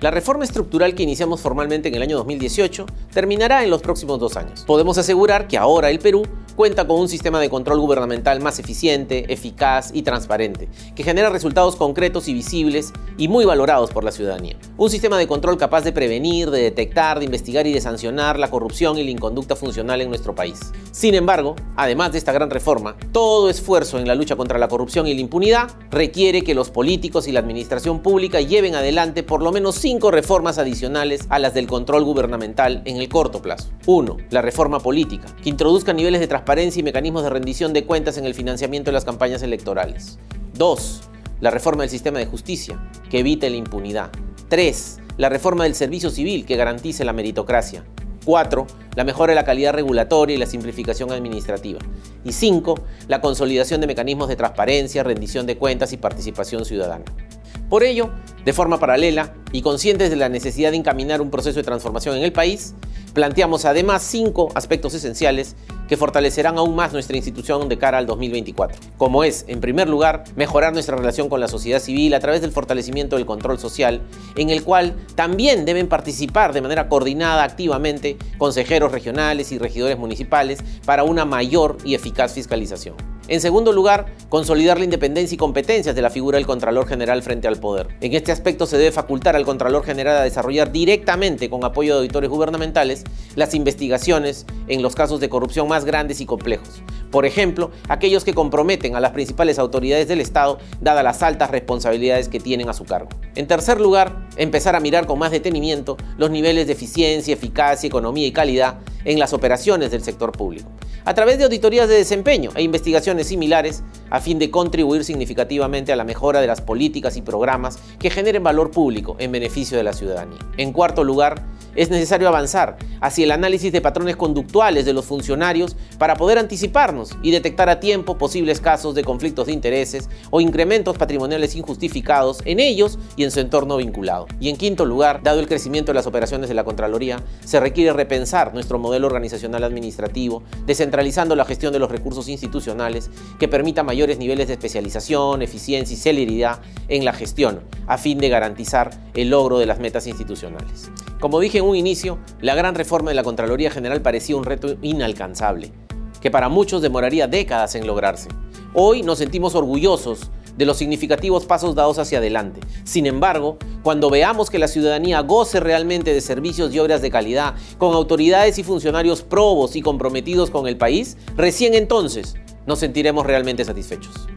La reforma estructural que iniciamos formalmente en el año 2018 terminará en los próximos dos años. Podemos asegurar que ahora el Perú cuenta con un sistema de control gubernamental más eficiente, eficaz y transparente, que genera resultados concretos y visibles y muy valorados por la ciudadanía. Un sistema de control capaz de prevenir, de detectar, de investigar y de sancionar la corrupción y la inconducta funcional en nuestro país. Sin embargo, además de esta gran reforma, todo esfuerzo en la lucha contra la corrupción y la impunidad requiere que los políticos y la administración pública lleven adelante por lo menos cinco reformas adicionales a las del control gubernamental en el corto plazo. 1. La reforma política, que introduzca niveles de transparencia y mecanismos de rendición de cuentas en el financiamiento de las campañas electorales. 2. La reforma del sistema de justicia, que evite la impunidad. 3. La reforma del servicio civil, que garantice la meritocracia. 4. La mejora de la calidad regulatoria y la simplificación administrativa. Y 5. La consolidación de mecanismos de transparencia, rendición de cuentas y participación ciudadana. Por ello, de forma paralela y conscientes de la necesidad de encaminar un proceso de transformación en el país, planteamos además cinco aspectos esenciales que fortalecerán aún más nuestra institución de cara al 2024, como es, en primer lugar, mejorar nuestra relación con la sociedad civil a través del fortalecimiento del control social, en el cual también deben participar de manera coordinada activamente consejeros regionales y regidores municipales para una mayor y eficaz fiscalización. En segundo lugar, consolidar la independencia y competencias de la figura del Contralor General frente al poder. En este aspecto se debe facultar al Contralor General a desarrollar directamente, con apoyo de auditores gubernamentales, las investigaciones en los casos de corrupción más grandes y complejos. Por ejemplo, aquellos que comprometen a las principales autoridades del Estado, dadas las altas responsabilidades que tienen a su cargo. En tercer lugar, empezar a mirar con más detenimiento los niveles de eficiencia, eficacia, economía y calidad en las operaciones del sector público a través de auditorías de desempeño e investigaciones similares a fin de contribuir significativamente a la mejora de las políticas y programas que generen valor público en beneficio de la ciudadanía. En cuarto lugar, es necesario avanzar hacia el análisis de patrones conductuales de los funcionarios para poder anticiparnos y detectar a tiempo posibles casos de conflictos de intereses o incrementos patrimoniales injustificados en ellos y en su entorno vinculado. Y en quinto lugar, dado el crecimiento de las operaciones de la Contraloría, se requiere repensar nuestro modelo organizacional administrativo, descentralizando la gestión de los recursos institucionales que permita mayores niveles de especialización, eficiencia y celeridad en la gestión, a fin de garantizar el logro de las metas institucionales. Como dije en un inicio, la gran reforma de la Contraloría General parecía un reto inalcanzable, que para muchos demoraría décadas en lograrse. Hoy nos sentimos orgullosos de los significativos pasos dados hacia adelante. Sin embargo, cuando veamos que la ciudadanía goce realmente de servicios y obras de calidad, con autoridades y funcionarios probos y comprometidos con el país, recién entonces nos sentiremos realmente satisfechos.